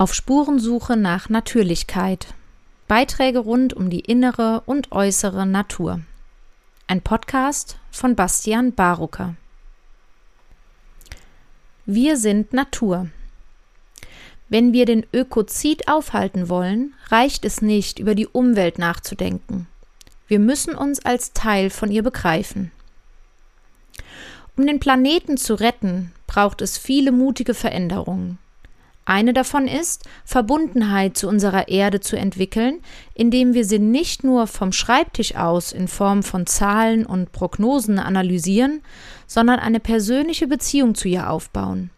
Auf Spurensuche nach Natürlichkeit. Beiträge rund um die innere und äußere Natur. Ein Podcast von Bastian Barucker. Wir sind Natur. Wenn wir den Ökozid aufhalten wollen, reicht es nicht, über die Umwelt nachzudenken. Wir müssen uns als Teil von ihr begreifen. Um den Planeten zu retten, braucht es viele mutige Veränderungen. Eine davon ist, Verbundenheit zu unserer Erde zu entwickeln, indem wir sie nicht nur vom Schreibtisch aus in Form von Zahlen und Prognosen analysieren, sondern eine persönliche Beziehung zu ihr aufbauen.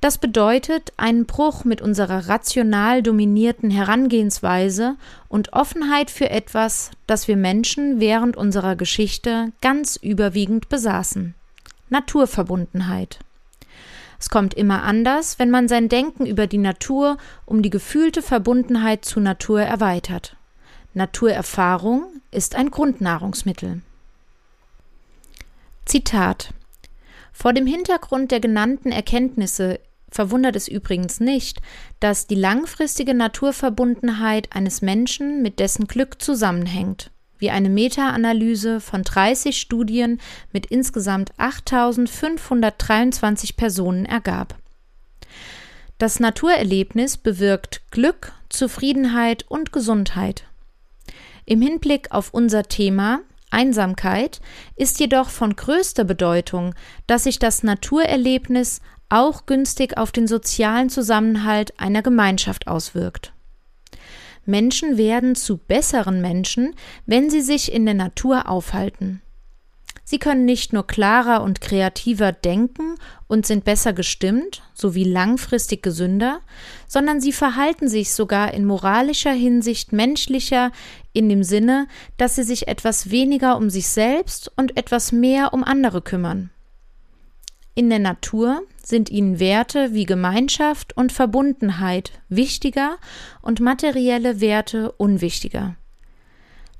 Das bedeutet einen Bruch mit unserer rational dominierten Herangehensweise und Offenheit für etwas, das wir Menschen während unserer Geschichte ganz überwiegend besaßen. Naturverbundenheit. Es kommt immer anders, wenn man sein Denken über die Natur um die gefühlte Verbundenheit zu Natur erweitert. Naturerfahrung ist ein Grundnahrungsmittel. Zitat Vor dem Hintergrund der genannten Erkenntnisse verwundert es übrigens nicht, dass die langfristige Naturverbundenheit eines Menschen mit dessen Glück zusammenhängt wie eine Meta-Analyse von 30 Studien mit insgesamt 8523 Personen ergab. Das Naturerlebnis bewirkt Glück, Zufriedenheit und Gesundheit. Im Hinblick auf unser Thema Einsamkeit ist jedoch von größter Bedeutung, dass sich das Naturerlebnis auch günstig auf den sozialen Zusammenhalt einer Gemeinschaft auswirkt. Menschen werden zu besseren Menschen, wenn sie sich in der Natur aufhalten. Sie können nicht nur klarer und kreativer denken und sind besser gestimmt sowie langfristig gesünder, sondern sie verhalten sich sogar in moralischer Hinsicht menschlicher in dem Sinne, dass sie sich etwas weniger um sich selbst und etwas mehr um andere kümmern. In der Natur sind ihnen Werte wie Gemeinschaft und Verbundenheit wichtiger und materielle Werte unwichtiger.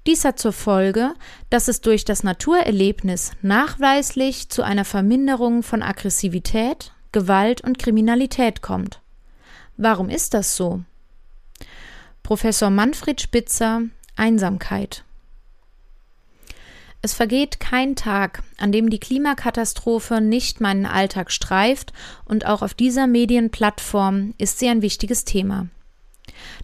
Dies hat zur Folge, dass es durch das Naturerlebnis nachweislich zu einer Verminderung von Aggressivität, Gewalt und Kriminalität kommt. Warum ist das so? Professor Manfred Spitzer Einsamkeit es vergeht kein Tag, an dem die Klimakatastrophe nicht meinen Alltag streift, und auch auf dieser Medienplattform ist sie ein wichtiges Thema.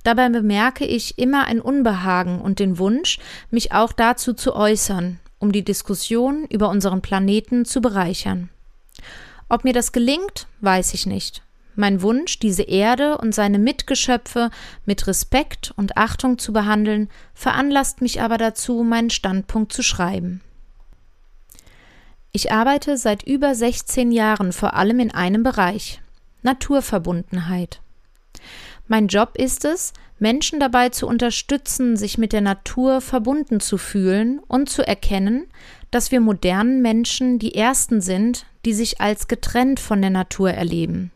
Dabei bemerke ich immer ein Unbehagen und den Wunsch, mich auch dazu zu äußern, um die Diskussion über unseren Planeten zu bereichern. Ob mir das gelingt, weiß ich nicht. Mein Wunsch, diese Erde und seine Mitgeschöpfe mit Respekt und Achtung zu behandeln, veranlasst mich aber dazu, meinen Standpunkt zu schreiben. Ich arbeite seit über 16 Jahren vor allem in einem Bereich Naturverbundenheit. Mein Job ist es, Menschen dabei zu unterstützen, sich mit der Natur verbunden zu fühlen und zu erkennen, dass wir modernen Menschen die Ersten sind, die sich als getrennt von der Natur erleben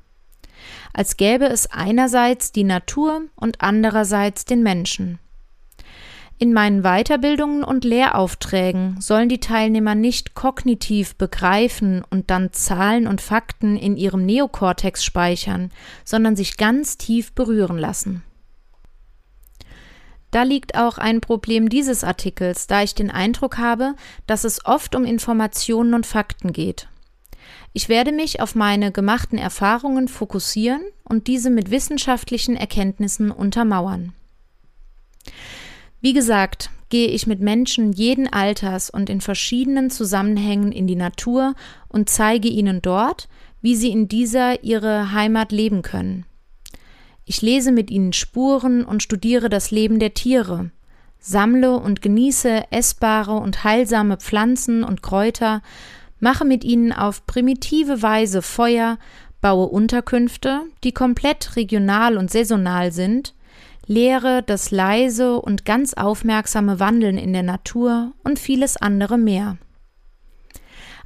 als gäbe es einerseits die Natur und andererseits den Menschen. In meinen Weiterbildungen und Lehraufträgen sollen die Teilnehmer nicht kognitiv begreifen und dann Zahlen und Fakten in ihrem Neokortex speichern, sondern sich ganz tief berühren lassen. Da liegt auch ein Problem dieses Artikels, da ich den Eindruck habe, dass es oft um Informationen und Fakten geht. Ich werde mich auf meine gemachten Erfahrungen fokussieren und diese mit wissenschaftlichen Erkenntnissen untermauern. Wie gesagt, gehe ich mit Menschen jeden Alters und in verschiedenen Zusammenhängen in die Natur und zeige ihnen dort, wie sie in dieser ihre Heimat leben können. Ich lese mit ihnen Spuren und studiere das Leben der Tiere, sammle und genieße essbare und heilsame Pflanzen und Kräuter mache mit ihnen auf primitive Weise Feuer, baue Unterkünfte, die komplett regional und saisonal sind, lehre das leise und ganz aufmerksame Wandeln in der Natur und vieles andere mehr.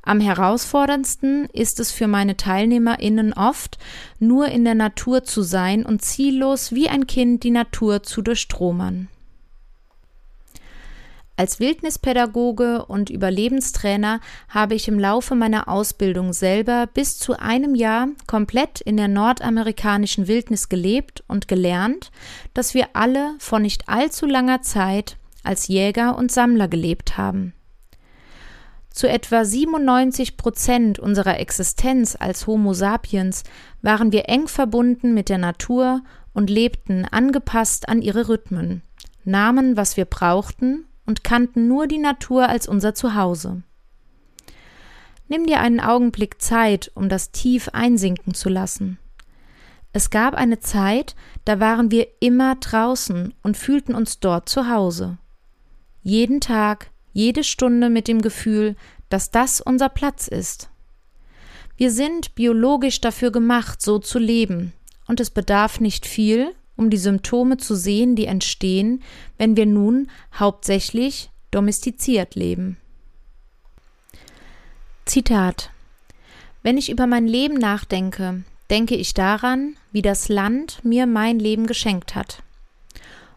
Am herausforderndsten ist es für meine TeilnehmerInnen oft, nur in der Natur zu sein und ziellos wie ein Kind die Natur zu durchstromern. Als Wildnispädagoge und Überlebenstrainer habe ich im Laufe meiner Ausbildung selber bis zu einem Jahr komplett in der nordamerikanischen Wildnis gelebt und gelernt, dass wir alle vor nicht allzu langer Zeit als Jäger und Sammler gelebt haben. Zu etwa 97 Prozent unserer Existenz als Homo sapiens waren wir eng verbunden mit der Natur und lebten angepasst an ihre Rhythmen, nahmen, was wir brauchten und kannten nur die Natur als unser Zuhause. Nimm dir einen Augenblick Zeit, um das tief einsinken zu lassen. Es gab eine Zeit, da waren wir immer draußen und fühlten uns dort zu Hause. Jeden Tag, jede Stunde mit dem Gefühl, dass das unser Platz ist. Wir sind biologisch dafür gemacht, so zu leben, und es bedarf nicht viel, um die Symptome zu sehen, die entstehen, wenn wir nun hauptsächlich domestiziert leben. Zitat Wenn ich über mein Leben nachdenke, denke ich daran, wie das Land mir mein Leben geschenkt hat.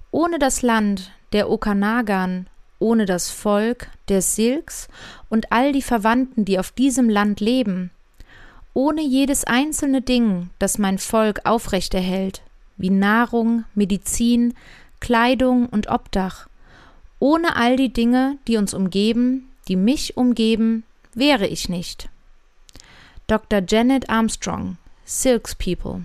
Ohne das Land der Okanagan, ohne das Volk der Silks und all die Verwandten, die auf diesem Land leben, ohne jedes einzelne Ding, das mein Volk aufrechterhält, wie Nahrung, Medizin, Kleidung und Obdach. Ohne all die Dinge, die uns umgeben, die mich umgeben, wäre ich nicht. Dr. Janet Armstrong, Silks People.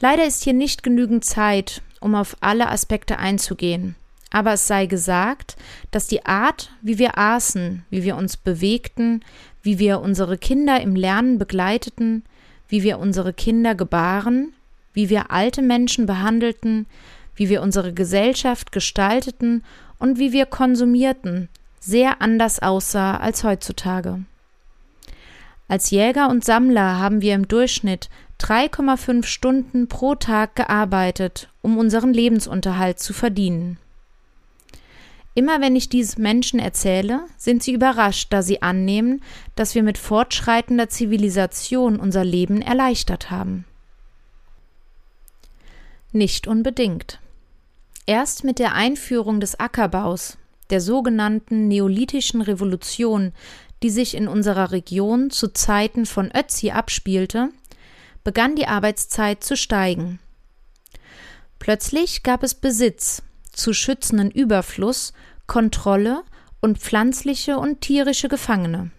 Leider ist hier nicht genügend Zeit, um auf alle Aspekte einzugehen. Aber es sei gesagt, dass die Art, wie wir aßen, wie wir uns bewegten, wie wir unsere Kinder im Lernen begleiteten, wie wir unsere Kinder gebaren, wie wir alte Menschen behandelten, wie wir unsere Gesellschaft gestalteten und wie wir konsumierten, sehr anders aussah als heutzutage. Als Jäger und Sammler haben wir im Durchschnitt 3,5 Stunden pro Tag gearbeitet, um unseren Lebensunterhalt zu verdienen. Immer wenn ich dies Menschen erzähle, sind sie überrascht, da sie annehmen, dass wir mit fortschreitender Zivilisation unser Leben erleichtert haben. Nicht unbedingt. Erst mit der Einführung des Ackerbaus, der sogenannten Neolithischen Revolution, die sich in unserer Region zu Zeiten von Ötzi abspielte, begann die Arbeitszeit zu steigen. Plötzlich gab es Besitz, zu schützenden Überfluss, Kontrolle und pflanzliche und tierische Gefangene.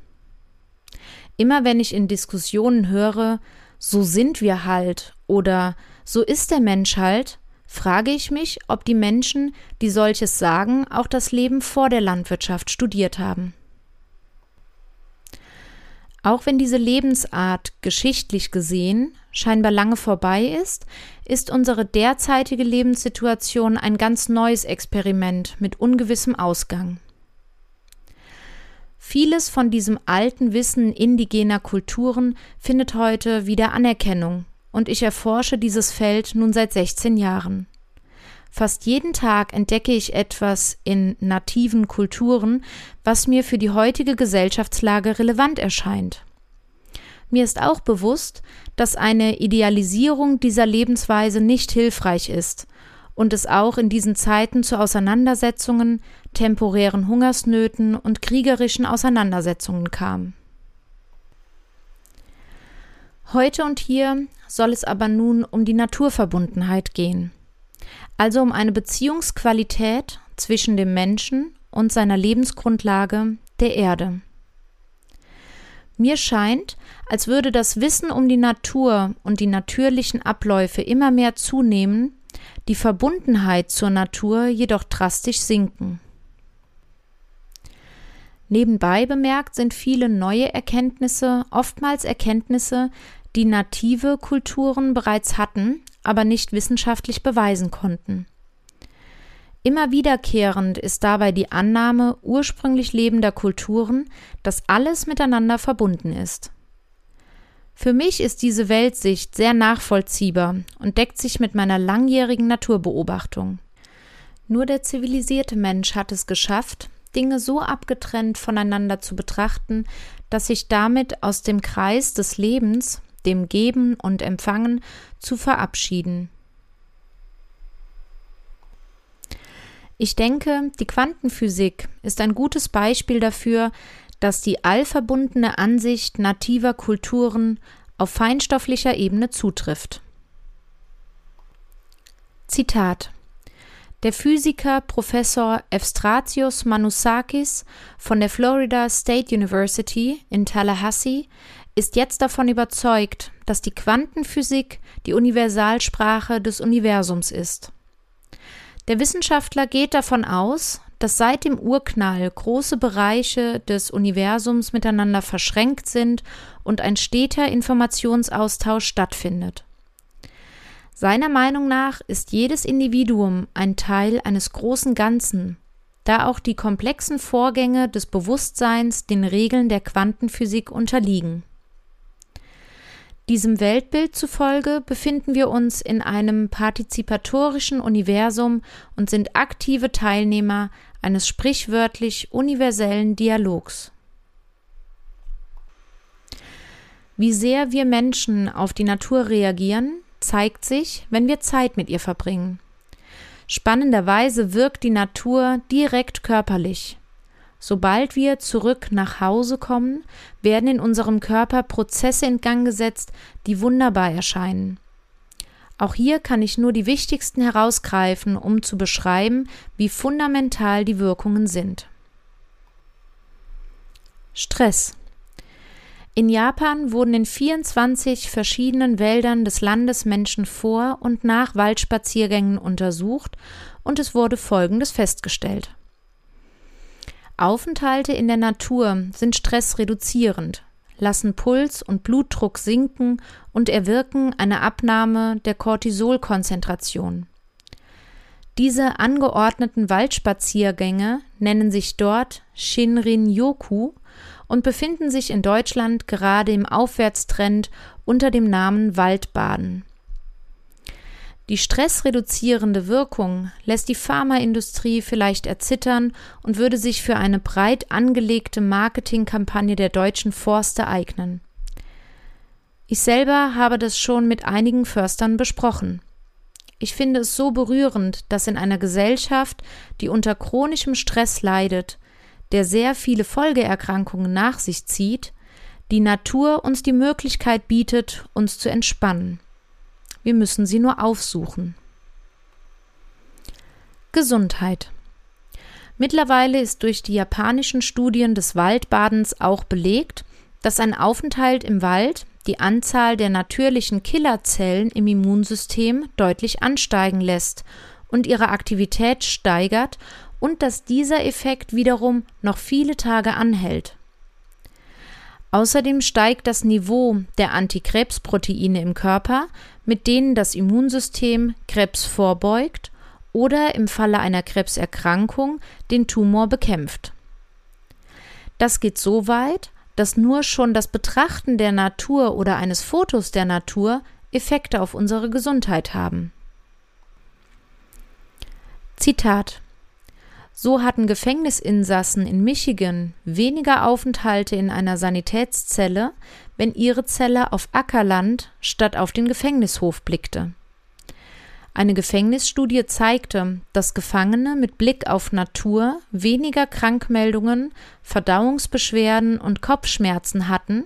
Immer wenn ich in Diskussionen höre, so sind wir halt oder so ist der Mensch halt, frage ich mich, ob die Menschen, die solches sagen, auch das Leben vor der Landwirtschaft studiert haben. Auch wenn diese Lebensart geschichtlich gesehen scheinbar lange vorbei ist, ist unsere derzeitige Lebenssituation ein ganz neues Experiment mit ungewissem Ausgang. Vieles von diesem alten Wissen indigener Kulturen findet heute wieder Anerkennung, und ich erforsche dieses Feld nun seit 16 Jahren. Fast jeden Tag entdecke ich etwas in nativen Kulturen, was mir für die heutige Gesellschaftslage relevant erscheint. Mir ist auch bewusst, dass eine Idealisierung dieser Lebensweise nicht hilfreich ist und es auch in diesen Zeiten zu Auseinandersetzungen, temporären Hungersnöten und kriegerischen Auseinandersetzungen kam. Heute und hier soll es aber nun um die Naturverbundenheit gehen, also um eine Beziehungsqualität zwischen dem Menschen und seiner Lebensgrundlage, der Erde. Mir scheint, als würde das Wissen um die Natur und die natürlichen Abläufe immer mehr zunehmen, die Verbundenheit zur Natur jedoch drastisch sinken. Nebenbei bemerkt sind viele neue Erkenntnisse oftmals Erkenntnisse, die native Kulturen bereits hatten, aber nicht wissenschaftlich beweisen konnten. Immer wiederkehrend ist dabei die Annahme ursprünglich lebender Kulturen, dass alles miteinander verbunden ist. Für mich ist diese Weltsicht sehr nachvollziehbar und deckt sich mit meiner langjährigen Naturbeobachtung. Nur der zivilisierte Mensch hat es geschafft, Dinge so abgetrennt voneinander zu betrachten, dass sich damit aus dem Kreis des Lebens, dem Geben und Empfangen, zu verabschieden. Ich denke, die Quantenphysik ist ein gutes Beispiel dafür, dass die allverbundene Ansicht nativer Kulturen auf feinstofflicher Ebene zutrifft. Zitat der Physiker Professor Evstratios Manousakis von der Florida State University in Tallahassee ist jetzt davon überzeugt, dass die Quantenphysik die Universalsprache des Universums ist. Der Wissenschaftler geht davon aus, dass seit dem Urknall große Bereiche des Universums miteinander verschränkt sind und ein steter Informationsaustausch stattfindet. Seiner Meinung nach ist jedes Individuum ein Teil eines großen Ganzen, da auch die komplexen Vorgänge des Bewusstseins den Regeln der Quantenphysik unterliegen. Diesem Weltbild zufolge befinden wir uns in einem partizipatorischen Universum und sind aktive Teilnehmer eines sprichwörtlich universellen Dialogs. Wie sehr wir Menschen auf die Natur reagieren, zeigt sich, wenn wir Zeit mit ihr verbringen. Spannenderweise wirkt die Natur direkt körperlich. Sobald wir zurück nach Hause kommen, werden in unserem Körper Prozesse in Gang gesetzt, die wunderbar erscheinen. Auch hier kann ich nur die wichtigsten herausgreifen, um zu beschreiben, wie fundamental die Wirkungen sind. Stress in Japan wurden in 24 verschiedenen Wäldern des Landes Menschen vor und nach Waldspaziergängen untersucht und es wurde Folgendes festgestellt. Aufenthalte in der Natur sind stressreduzierend, lassen Puls und Blutdruck sinken und erwirken eine Abnahme der Cortisolkonzentration. Diese angeordneten Waldspaziergänge nennen sich dort Shinrin-yoku und befinden sich in Deutschland gerade im Aufwärtstrend unter dem Namen Waldbaden. Die stressreduzierende Wirkung lässt die Pharmaindustrie vielleicht erzittern und würde sich für eine breit angelegte Marketingkampagne der deutschen Forste eignen. Ich selber habe das schon mit einigen Förstern besprochen. Ich finde es so berührend, dass in einer Gesellschaft, die unter chronischem Stress leidet, der sehr viele Folgeerkrankungen nach sich zieht, die Natur uns die Möglichkeit bietet, uns zu entspannen. Wir müssen sie nur aufsuchen. Gesundheit. Mittlerweile ist durch die japanischen Studien des Waldbadens auch belegt, dass ein Aufenthalt im Wald die Anzahl der natürlichen Killerzellen im Immunsystem deutlich ansteigen lässt und ihre Aktivität steigert und dass dieser Effekt wiederum noch viele Tage anhält. Außerdem steigt das Niveau der Antikrebsproteine im Körper, mit denen das Immunsystem Krebs vorbeugt oder im Falle einer Krebserkrankung den Tumor bekämpft. Das geht so weit, dass nur schon das Betrachten der Natur oder eines Fotos der Natur Effekte auf unsere Gesundheit haben. Zitat so hatten Gefängnisinsassen in Michigan weniger Aufenthalte in einer Sanitätszelle, wenn ihre Zelle auf Ackerland statt auf den Gefängnishof blickte. Eine Gefängnisstudie zeigte, dass Gefangene mit Blick auf Natur weniger Krankmeldungen, Verdauungsbeschwerden und Kopfschmerzen hatten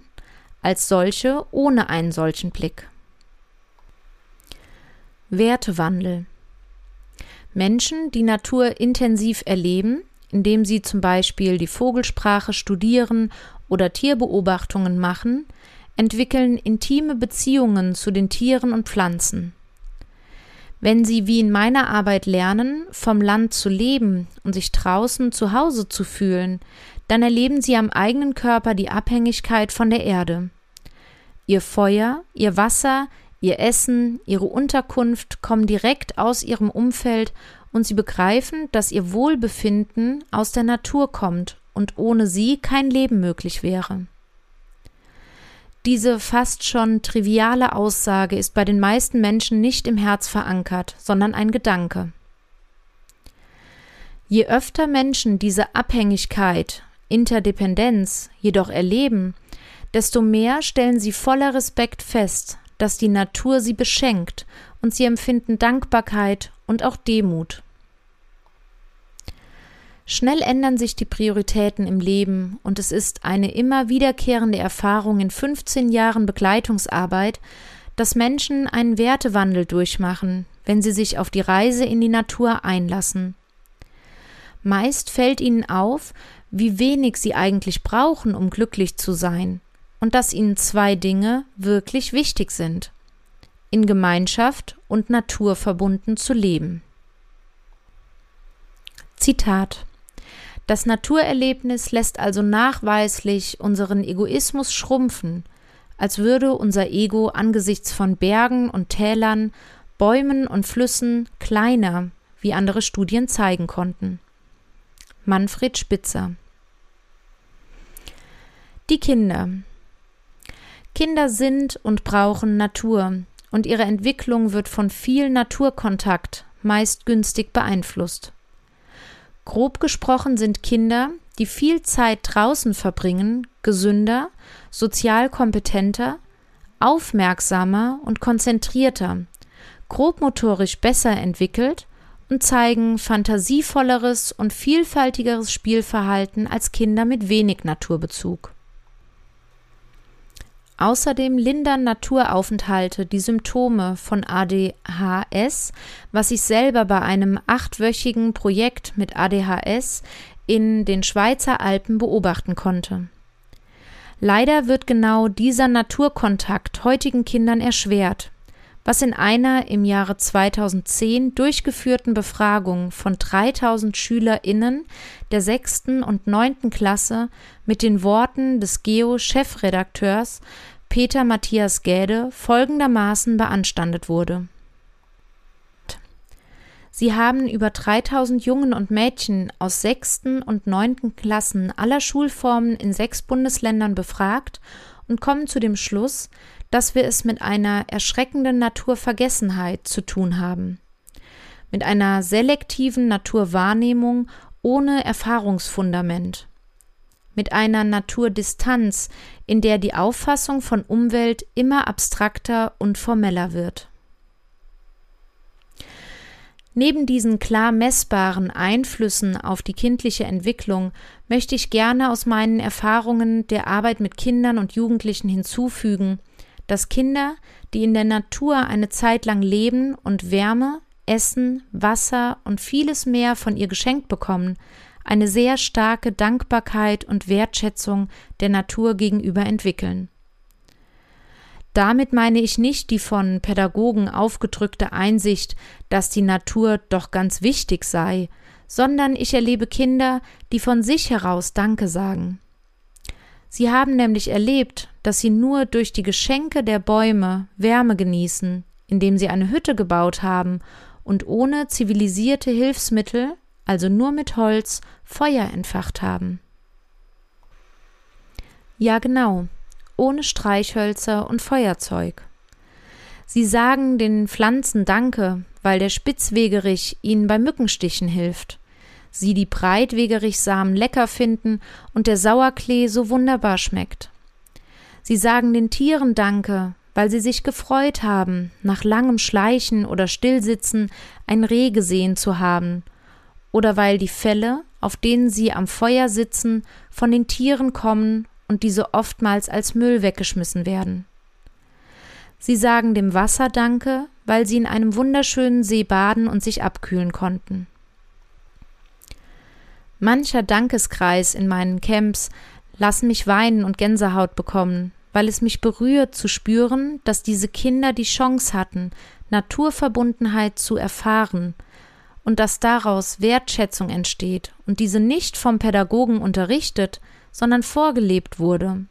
als solche ohne einen solchen Blick. Wertewandel Menschen, die Natur intensiv erleben, indem sie zum Beispiel die Vogelsprache studieren oder Tierbeobachtungen machen, entwickeln intime Beziehungen zu den Tieren und Pflanzen. Wenn sie wie in meiner Arbeit lernen, vom Land zu leben und sich draußen zu Hause zu fühlen, dann erleben sie am eigenen Körper die Abhängigkeit von der Erde. Ihr Feuer, ihr Wasser, Ihr Essen, ihre Unterkunft kommen direkt aus ihrem Umfeld und sie begreifen, dass ihr Wohlbefinden aus der Natur kommt und ohne sie kein Leben möglich wäre. Diese fast schon triviale Aussage ist bei den meisten Menschen nicht im Herz verankert, sondern ein Gedanke. Je öfter Menschen diese Abhängigkeit, Interdependenz jedoch erleben, desto mehr stellen sie voller Respekt fest, dass die Natur sie beschenkt und sie empfinden Dankbarkeit und auch Demut. Schnell ändern sich die Prioritäten im Leben und es ist eine immer wiederkehrende Erfahrung in 15 Jahren Begleitungsarbeit, dass Menschen einen Wertewandel durchmachen, wenn sie sich auf die Reise in die Natur einlassen. Meist fällt ihnen auf, wie wenig sie eigentlich brauchen, um glücklich zu sein, und dass ihnen zwei Dinge wirklich wichtig sind in Gemeinschaft und Natur verbunden zu leben. Zitat Das Naturerlebnis lässt also nachweislich unseren Egoismus schrumpfen, als würde unser Ego angesichts von Bergen und Tälern, Bäumen und Flüssen kleiner, wie andere Studien zeigen konnten. Manfred Spitzer Die Kinder Kinder sind und brauchen Natur, und ihre Entwicklung wird von viel Naturkontakt meist günstig beeinflusst. Grob gesprochen sind Kinder, die viel Zeit draußen verbringen, gesünder, sozial kompetenter, aufmerksamer und konzentrierter, grobmotorisch besser entwickelt und zeigen fantasievolleres und vielfältigeres Spielverhalten als Kinder mit wenig Naturbezug. Außerdem lindern Naturaufenthalte die Symptome von ADHS, was ich selber bei einem achtwöchigen Projekt mit ADHS in den Schweizer Alpen beobachten konnte. Leider wird genau dieser Naturkontakt heutigen Kindern erschwert, was in einer im Jahre 2010 durchgeführten Befragung von 3000 SchülerInnen der sechsten und neunten Klasse mit den Worten des Geo-Chefredakteurs Peter Matthias Gäde folgendermaßen beanstandet wurde. Sie haben über 3000 Jungen und Mädchen aus sechsten und neunten Klassen aller Schulformen in sechs Bundesländern befragt und kommen zu dem Schluss, dass wir es mit einer erschreckenden Naturvergessenheit zu tun haben. Mit einer selektiven Naturwahrnehmung ohne Erfahrungsfundament mit einer Naturdistanz, in der die Auffassung von Umwelt immer abstrakter und formeller wird. Neben diesen klar messbaren Einflüssen auf die kindliche Entwicklung möchte ich gerne aus meinen Erfahrungen der Arbeit mit Kindern und Jugendlichen hinzufügen, dass Kinder, die in der Natur eine Zeit lang leben und Wärme, Essen, Wasser und vieles mehr von ihr geschenkt bekommen, eine sehr starke Dankbarkeit und Wertschätzung der Natur gegenüber entwickeln. Damit meine ich nicht die von Pädagogen aufgedrückte Einsicht, dass die Natur doch ganz wichtig sei, sondern ich erlebe Kinder, die von sich heraus Danke sagen. Sie haben nämlich erlebt, dass sie nur durch die Geschenke der Bäume Wärme genießen, indem sie eine Hütte gebaut haben und ohne zivilisierte Hilfsmittel also nur mit Holz, Feuer entfacht haben. Ja genau, ohne Streichhölzer und Feuerzeug. Sie sagen den Pflanzen Danke, weil der Spitzwegerich ihnen bei Mückenstichen hilft. Sie die Breitwegerichsamen lecker finden und der Sauerklee so wunderbar schmeckt. Sie sagen den Tieren Danke, weil sie sich gefreut haben, nach langem Schleichen oder Stillsitzen ein Reh gesehen zu haben oder weil die Felle, auf denen sie am Feuer sitzen, von den Tieren kommen und diese oftmals als Müll weggeschmissen werden. Sie sagen dem Wasser Danke, weil sie in einem wunderschönen See baden und sich abkühlen konnten. Mancher Dankeskreis in meinen Camps lassen mich weinen und Gänsehaut bekommen, weil es mich berührt zu spüren, dass diese Kinder die Chance hatten, Naturverbundenheit zu erfahren und dass daraus Wertschätzung entsteht und diese nicht vom Pädagogen unterrichtet, sondern vorgelebt wurde.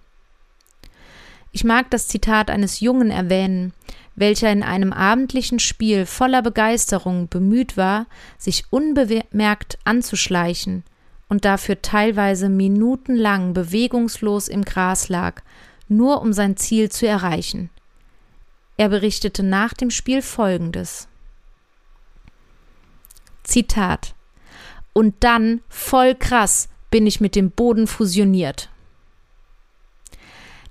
Ich mag das Zitat eines Jungen erwähnen, welcher in einem abendlichen Spiel voller Begeisterung bemüht war, sich unbemerkt anzuschleichen und dafür teilweise minutenlang bewegungslos im Gras lag, nur um sein Ziel zu erreichen. Er berichtete nach dem Spiel Folgendes. Zitat. Und dann, voll krass, bin ich mit dem Boden fusioniert.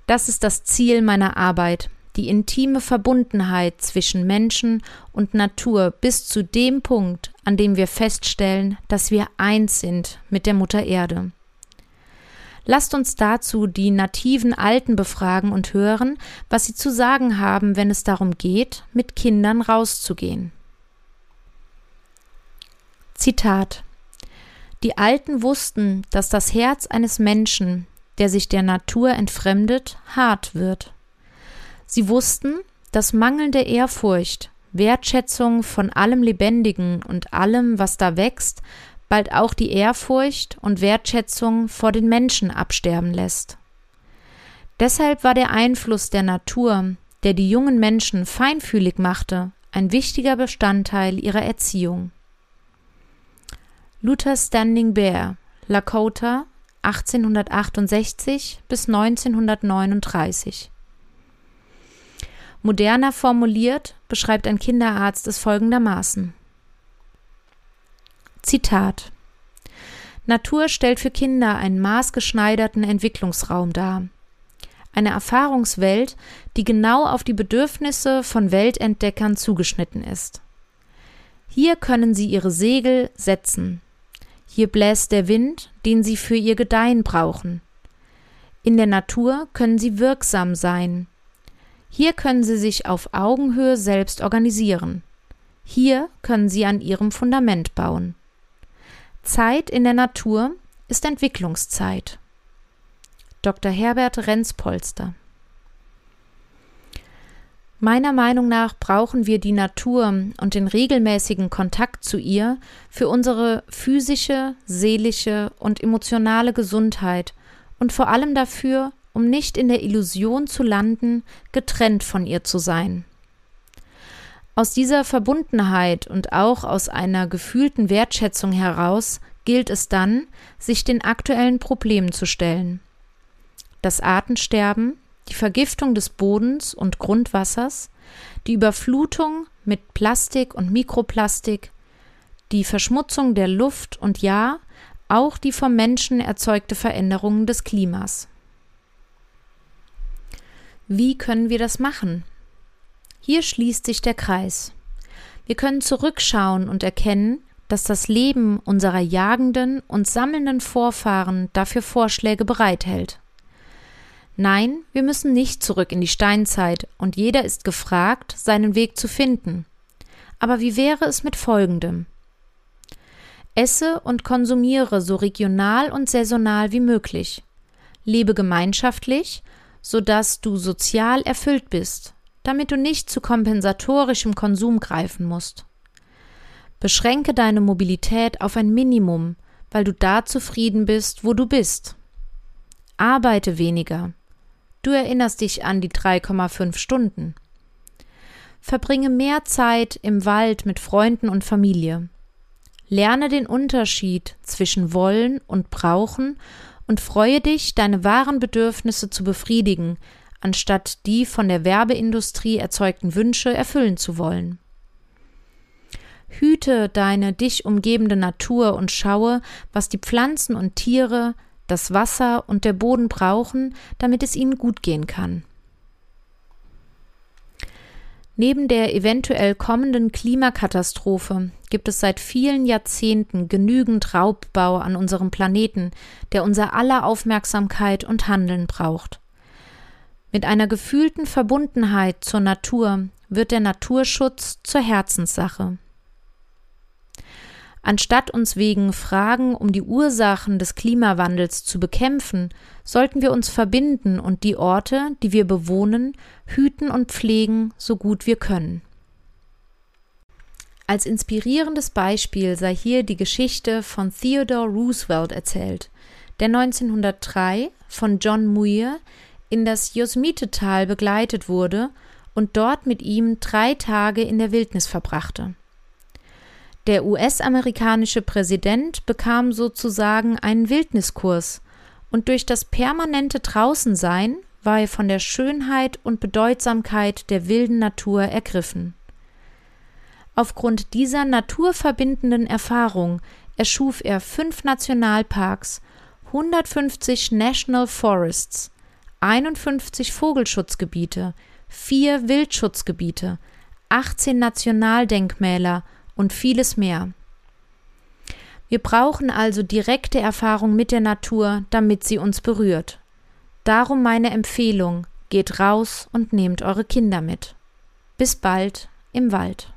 Das ist das Ziel meiner Arbeit, die intime Verbundenheit zwischen Menschen und Natur bis zu dem Punkt, an dem wir feststellen, dass wir eins sind mit der Mutter Erde. Lasst uns dazu die nativen Alten befragen und hören, was sie zu sagen haben, wenn es darum geht, mit Kindern rauszugehen. Zitat Die Alten wussten, dass das Herz eines Menschen, der sich der Natur entfremdet, hart wird. Sie wussten, dass mangelnde Ehrfurcht, Wertschätzung von allem Lebendigen und allem, was da wächst, bald auch die Ehrfurcht und Wertschätzung vor den Menschen absterben lässt. Deshalb war der Einfluss der Natur, der die jungen Menschen feinfühlig machte, ein wichtiger Bestandteil ihrer Erziehung. Luther Standing Bear, Lakota, 1868 bis 1939 Moderner formuliert beschreibt ein Kinderarzt es folgendermaßen. Zitat Natur stellt für Kinder einen maßgeschneiderten Entwicklungsraum dar. Eine Erfahrungswelt, die genau auf die Bedürfnisse von Weltentdeckern zugeschnitten ist. Hier können sie ihre Segel setzen. Hier bläst der Wind, den sie für ihr Gedeihen brauchen. In der Natur können sie wirksam sein, hier können Sie sich auf Augenhöhe selbst organisieren. Hier können Sie an Ihrem Fundament bauen. Zeit in der Natur ist Entwicklungszeit. Dr. Herbert Renzpolster Meiner Meinung nach brauchen wir die Natur und den regelmäßigen Kontakt zu ihr für unsere physische, seelische und emotionale Gesundheit und vor allem dafür, um nicht in der Illusion zu landen, getrennt von ihr zu sein. Aus dieser Verbundenheit und auch aus einer gefühlten Wertschätzung heraus gilt es dann, sich den aktuellen Problemen zu stellen. Das Artensterben, die Vergiftung des Bodens und Grundwassers, die Überflutung mit Plastik und Mikroplastik, die Verschmutzung der Luft und ja, auch die vom Menschen erzeugte Veränderung des Klimas. Wie können wir das machen? Hier schließt sich der Kreis. Wir können zurückschauen und erkennen, dass das Leben unserer jagenden und sammelnden Vorfahren dafür Vorschläge bereithält. Nein, wir müssen nicht zurück in die Steinzeit und jeder ist gefragt, seinen Weg zu finden. Aber wie wäre es mit Folgendem? Esse und konsumiere so regional und saisonal wie möglich. Lebe gemeinschaftlich sodass du sozial erfüllt bist, damit du nicht zu kompensatorischem Konsum greifen musst. Beschränke deine Mobilität auf ein Minimum, weil du da zufrieden bist, wo du bist. Arbeite weniger. Du erinnerst dich an die 3,5 Stunden. Verbringe mehr Zeit im Wald mit Freunden und Familie. Lerne den Unterschied zwischen wollen und brauchen und freue dich, deine wahren Bedürfnisse zu befriedigen, anstatt die von der Werbeindustrie erzeugten Wünsche erfüllen zu wollen. Hüte deine dich umgebende Natur und schaue, was die Pflanzen und Tiere, das Wasser und der Boden brauchen, damit es ihnen gut gehen kann. Neben der eventuell kommenden Klimakatastrophe gibt es seit vielen Jahrzehnten genügend Raubbau an unserem Planeten, der unser aller Aufmerksamkeit und Handeln braucht. Mit einer gefühlten Verbundenheit zur Natur wird der Naturschutz zur Herzenssache. Anstatt uns wegen Fragen um die Ursachen des Klimawandels zu bekämpfen, sollten wir uns verbinden und die Orte, die wir bewohnen, hüten und pflegen, so gut wir können. Als inspirierendes Beispiel sei hier die Geschichte von Theodore Roosevelt erzählt, der 1903 von John Muir in das Yosemite-Tal begleitet wurde und dort mit ihm drei Tage in der Wildnis verbrachte. Der US-amerikanische Präsident bekam sozusagen einen Wildniskurs, und durch das permanente Draußensein war er von der Schönheit und Bedeutsamkeit der wilden Natur ergriffen. Aufgrund dieser naturverbindenden Erfahrung erschuf er fünf Nationalparks, 150 National Forests, 51 Vogelschutzgebiete, vier Wildschutzgebiete, 18 Nationaldenkmäler und vieles mehr. Wir brauchen also direkte Erfahrung mit der Natur, damit sie uns berührt. Darum meine Empfehlung, geht raus und nehmt eure Kinder mit. Bis bald im Wald.